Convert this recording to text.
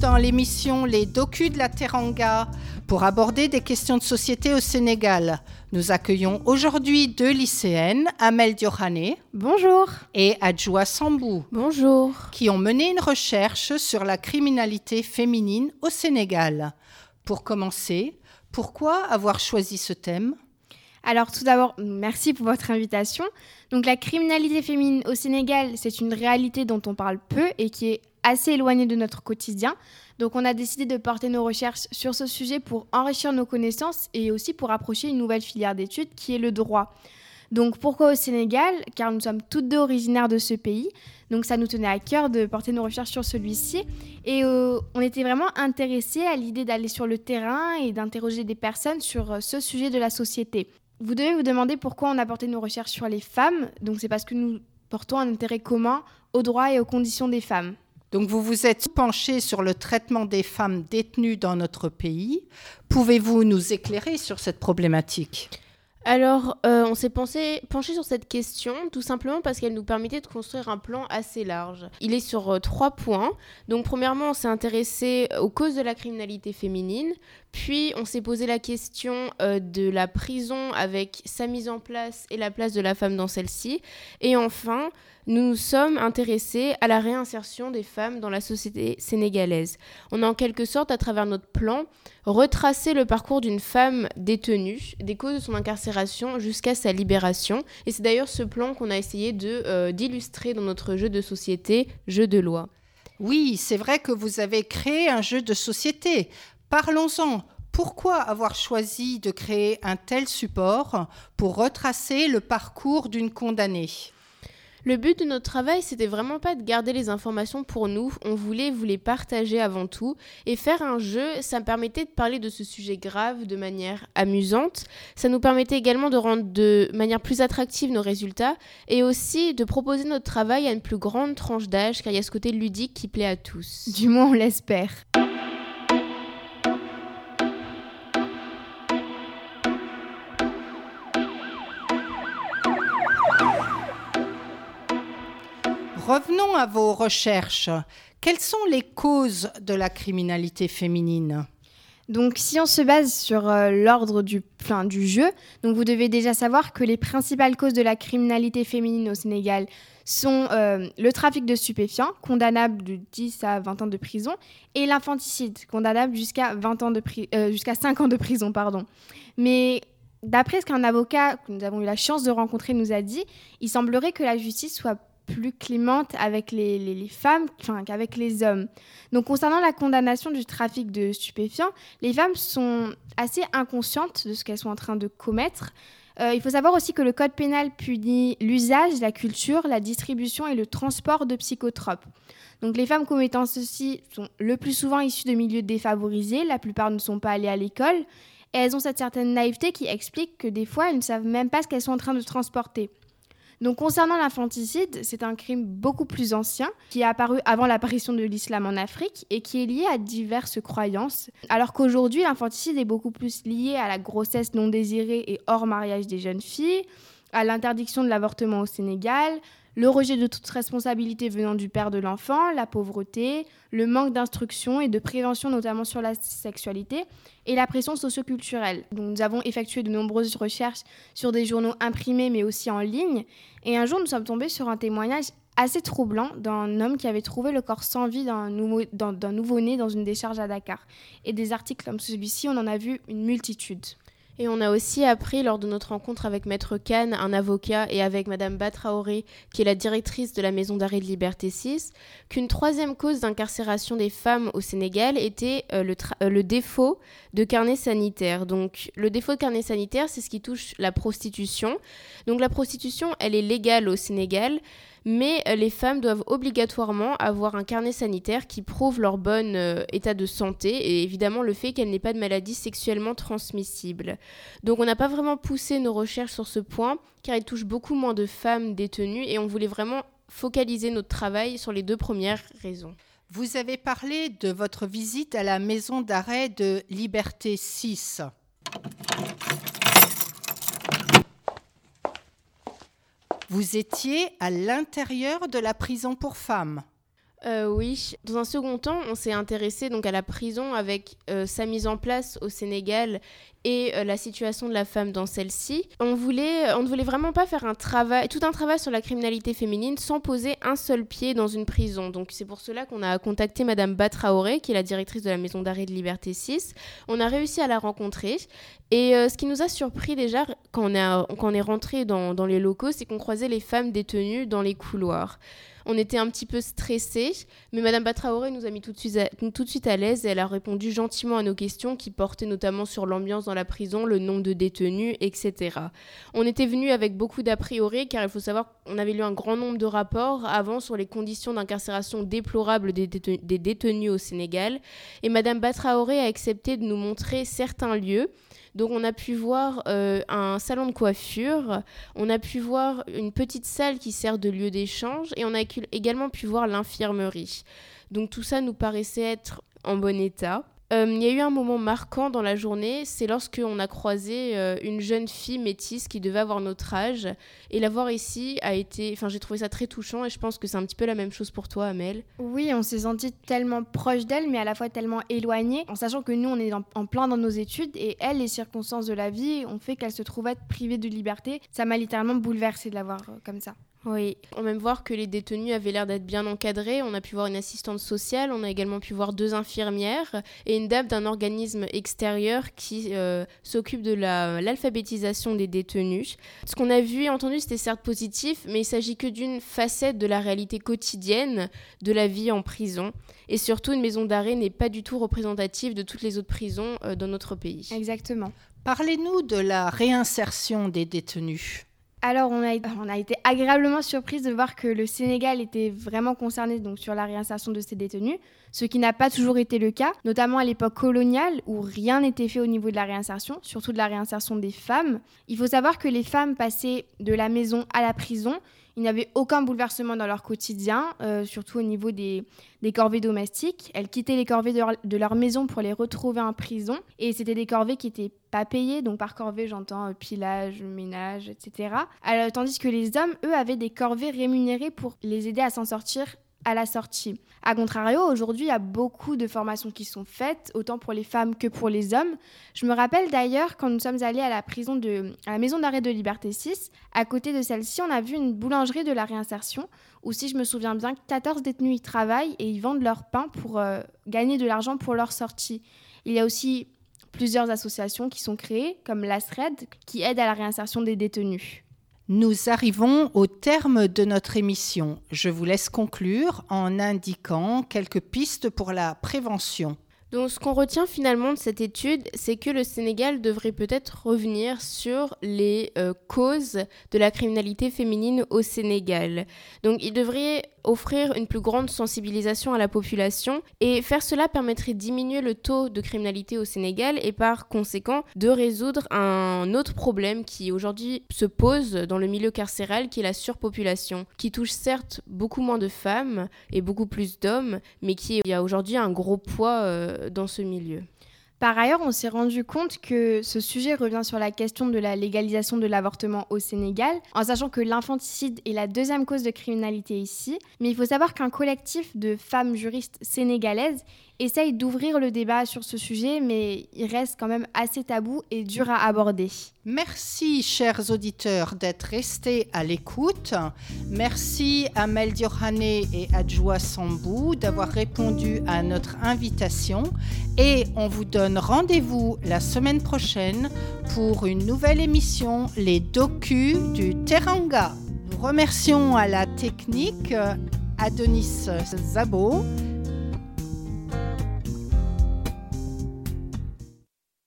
dans l'émission Les Docus de la Teranga pour aborder des questions de société au Sénégal. Nous accueillons aujourd'hui deux lycéennes, Amel Diohane Bonjour. et Adjoua Sambou, Bonjour. qui ont mené une recherche sur la criminalité féminine au Sénégal. Pour commencer, pourquoi avoir choisi ce thème? Alors tout d'abord, merci pour votre invitation. Donc la criminalité féminine au Sénégal, c'est une réalité dont on parle peu et qui est assez éloignée de notre quotidien. Donc on a décidé de porter nos recherches sur ce sujet pour enrichir nos connaissances et aussi pour approcher une nouvelle filière d'études qui est le droit. Donc pourquoi au Sénégal? Car nous sommes toutes deux originaires de ce pays. Donc ça nous tenait à cœur de porter nos recherches sur celui-ci. Et euh, on était vraiment intéressés à l'idée d'aller sur le terrain et d'interroger des personnes sur euh, ce sujet de la société. Vous devez vous demander pourquoi on a porté nos recherches sur les femmes. Donc c'est parce que nous portons un intérêt commun aux droits et aux conditions des femmes. Donc vous vous êtes penché sur le traitement des femmes détenues dans notre pays. Pouvez-vous nous éclairer sur cette problématique? Alors, euh, on s'est penché sur cette question tout simplement parce qu'elle nous permettait de construire un plan assez large. Il est sur euh, trois points. Donc, premièrement, on s'est intéressé aux causes de la criminalité féminine. Puis, on s'est posé la question euh, de la prison avec sa mise en place et la place de la femme dans celle-ci. Et enfin, nous nous sommes intéressés à la réinsertion des femmes dans la société sénégalaise. On a en quelque sorte, à travers notre plan, retracé le parcours d'une femme détenue, des causes de son incarcération jusqu'à sa libération. Et c'est d'ailleurs ce plan qu'on a essayé euh, d'illustrer dans notre jeu de société, jeu de loi. Oui, c'est vrai que vous avez créé un jeu de société. Parlons-en. Pourquoi avoir choisi de créer un tel support pour retracer le parcours d'une condamnée? Le but de notre travail, c'était vraiment pas de garder les informations pour nous, on voulait vous les partager avant tout. Et faire un jeu, ça me permettait de parler de ce sujet grave de manière amusante. Ça nous permettait également de rendre de manière plus attractive nos résultats et aussi de proposer notre travail à une plus grande tranche d'âge, car il y a ce côté ludique qui plaît à tous. Du moins on l'espère. Revenons à vos recherches. Quelles sont les causes de la criminalité féminine? Donc, si on se base sur euh, l'ordre du, enfin, du jeu, donc vous devez déjà savoir que les principales causes de la criminalité féminine au Sénégal sont euh, le trafic de stupéfiants, condamnable de 10 à 20 ans de prison, et l'infanticide, condamnable jusqu'à 20 ans de euh, jusqu'à 5 ans de prison, pardon. Mais d'après ce qu'un avocat que nous avons eu la chance de rencontrer nous a dit, il semblerait que la justice soit plus clémente avec les, femmes qu'avec les hommes. Donc concernant la condamnation du trafic de stupéfiants, les femmes sont assez inconscientes de ce qu'elles sont en train de commettre. Euh, il faut savoir aussi que le code pénal punit l'usage, la culture, la distribution et le transport de psychotropes. Donc les femmes commettant ceci sont le plus souvent issues de milieux défavorisés, la plupart ne sont pas allées à l'école, et elles ont cette certaine naïveté qui explique que des fois elles ne savent même pas ce qu'elles sont en train de transporter. Donc concernant l'infanticide, c'est un crime beaucoup plus ancien qui est apparu avant l'apparition de l'islam en Afrique et qui est lié à diverses croyances. Alors qu'aujourd'hui, l'infanticide est beaucoup plus lié à la grossesse non désirée et hors mariage des jeunes filles, à l'interdiction de l'avortement au Sénégal, le rejet de toute responsabilité venant du père de l'enfant, la pauvreté, le manque d'instruction et de prévention notamment sur la sexualité et la pression socioculturelle. Nous avons effectué de nombreuses recherches sur des journaux imprimés mais aussi en ligne et un jour nous sommes tombés sur un témoignage assez troublant d'un homme qui avait trouvé le corps sans vie d'un nouveau-né dans une décharge à Dakar. Et des articles comme celui-ci, on en a vu une multitude. Et on a aussi appris lors de notre rencontre avec Maître Kahn, un avocat, et avec Madame Batraoré, qui est la directrice de la Maison d'arrêt de Liberté 6, qu'une troisième cause d'incarcération des femmes au Sénégal était euh, le, euh, le défaut de carnet sanitaire. Donc le défaut de carnet sanitaire, c'est ce qui touche la prostitution. Donc la prostitution, elle est légale au Sénégal, mais euh, les femmes doivent obligatoirement avoir un carnet sanitaire qui prouve leur bon euh, état de santé et évidemment le fait qu'elles n'aient pas de maladies sexuellement transmissibles. Donc on n'a pas vraiment poussé nos recherches sur ce point car il touche beaucoup moins de femmes détenues et on voulait vraiment focaliser notre travail sur les deux premières raisons. Vous avez parlé de votre visite à la maison d'arrêt de Liberté 6. Vous étiez à l'intérieur de la prison pour femmes. Euh, oui, dans un second temps, on s'est intéressé donc à la prison avec euh, sa mise en place au Sénégal et euh, la situation de la femme dans celle-ci. On voulait, on ne voulait vraiment pas faire un travail, tout un travail sur la criminalité féminine sans poser un seul pied dans une prison. Donc c'est pour cela qu'on a contacté Madame Batraoré, qui est la directrice de la maison d'arrêt de Liberté 6. On a réussi à la rencontrer et ce qui nous a surpris déjà quand on, est rentré dans les locaux, c'est qu'on croisait les femmes détenues dans les couloirs. On était un petit peu stressés, mais Madame Batraoré nous a mis tout de, suite à, à l'aise et elle a répondu gentiment à nos questions qui portaient notamment sur l'ambiance dans la prison, le nombre de détenus, etc. On était venu avec beaucoup d'a priori car il faut savoir qu'on avait lu un grand nombre de rapports avant sur les conditions d'incarcération déplorables des, détenus, des détenus au Sénégal et Madame Batraoré a accepté de nous montrer certains lieux donc on a pu voir euh, un salon de coiffure, on a pu voir une petite salle qui sert de lieu d'échange et on a également pu voir l'infirmerie. Donc tout ça nous paraissait être en bon état. Euh, il y a eu un moment marquant dans la journée, c'est lorsqu'on a croisé euh, une jeune fille métisse qui devait avoir notre âge. Et la voir ici a été. Enfin, j'ai trouvé ça très touchant et je pense que c'est un petit peu la même chose pour toi, Amel. Oui, on s'est senti tellement proche d'elle, mais à la fois tellement éloigné, en sachant que nous, on est en plein dans nos études et elle, les circonstances de la vie ont fait qu'elle se trouvait privée de liberté. Ça m'a littéralement bouleversée de la voir euh, comme ça. Oui, on a même voir que les détenus avaient l'air d'être bien encadrés. On a pu voir une assistante sociale, on a également pu voir deux infirmières et une dame d'un organisme extérieur qui euh, s'occupe de l'alphabétisation des détenus. Ce qu'on a vu et entendu, c'était certes positif, mais il s'agit que d'une facette de la réalité quotidienne de la vie en prison. Et surtout, une maison d'arrêt n'est pas du tout représentative de toutes les autres prisons euh, dans notre pays. Exactement. Parlez-nous de la réinsertion des détenus. Alors, on a, été agréablement surprise de voir que le Sénégal était vraiment concerné donc, sur la réinsertion de ces détenus, ce qui n'a pas toujours été le cas, notamment à l'époque coloniale où rien n'était fait au niveau de la réinsertion, surtout de la réinsertion des femmes. Il faut savoir que les femmes passaient de la maison à la prison il n'y avait aucun bouleversement dans leur quotidien, euh, surtout au niveau des, corvées domestiques. Elles quittaient les corvées de leur, maison pour les retrouver en prison. Et c'était des corvées qui n'étaient pas payées. Donc par corvée, j'entends euh, pilage, ménage, etc. Alors, tandis que les hommes, eux, avaient des corvées rémunérées pour les aider à s'en sortir à la sortie. A contrario, aujourd'hui, il y a beaucoup de formations qui sont faites, autant pour les femmes que pour les hommes. Je me rappelle d'ailleurs quand nous sommes allés à la prison de, à la maison d'arrêt de Liberté 6, à côté de celle-ci, on a vu une boulangerie de la réinsertion, où si je me souviens bien, 14 détenus y travaillent et ils vendent leur pain pour euh, gagner de l'argent pour leur sortie. Il y a aussi plusieurs associations qui sont créées, comme l'ASRED, qui aident à la réinsertion des détenus. Nous arrivons au terme de notre émission. Je vous laisse conclure en indiquant quelques pistes pour la prévention. Donc ce qu'on retient finalement de cette étude, c'est que le Sénégal devrait peut-être revenir sur les euh, causes de la criminalité féminine au Sénégal. Donc il devrait offrir une plus grande sensibilisation à la population et faire cela permettrait de diminuer le taux de criminalité au Sénégal et par conséquent de résoudre un autre problème qui aujourd'hui se pose dans le milieu carcéral qui est la surpopulation, qui touche certes beaucoup moins de femmes et beaucoup plus d'hommes, mais qui a aujourd'hui un gros poids euh, dans ce milieu. Par ailleurs, on s'est rendu compte que ce sujet revient sur la question de la légalisation de l'avortement au Sénégal, en sachant que l'infanticide est la deuxième cause de criminalité ici. Mais il faut savoir qu'un collectif de femmes juristes sénégalaises essaye d'ouvrir le débat sur ce sujet, mais il reste quand même assez tabou et dur à aborder. Merci, chers auditeurs, d'être restés à l'écoute. Merci à Mel Diorhane et Adjoua Sambou d'avoir répondu à notre invitation. Et on vous donne rendez-vous la semaine prochaine pour une nouvelle émission, les docus du Teranga. Nous remercions à la technique Adonis Zabo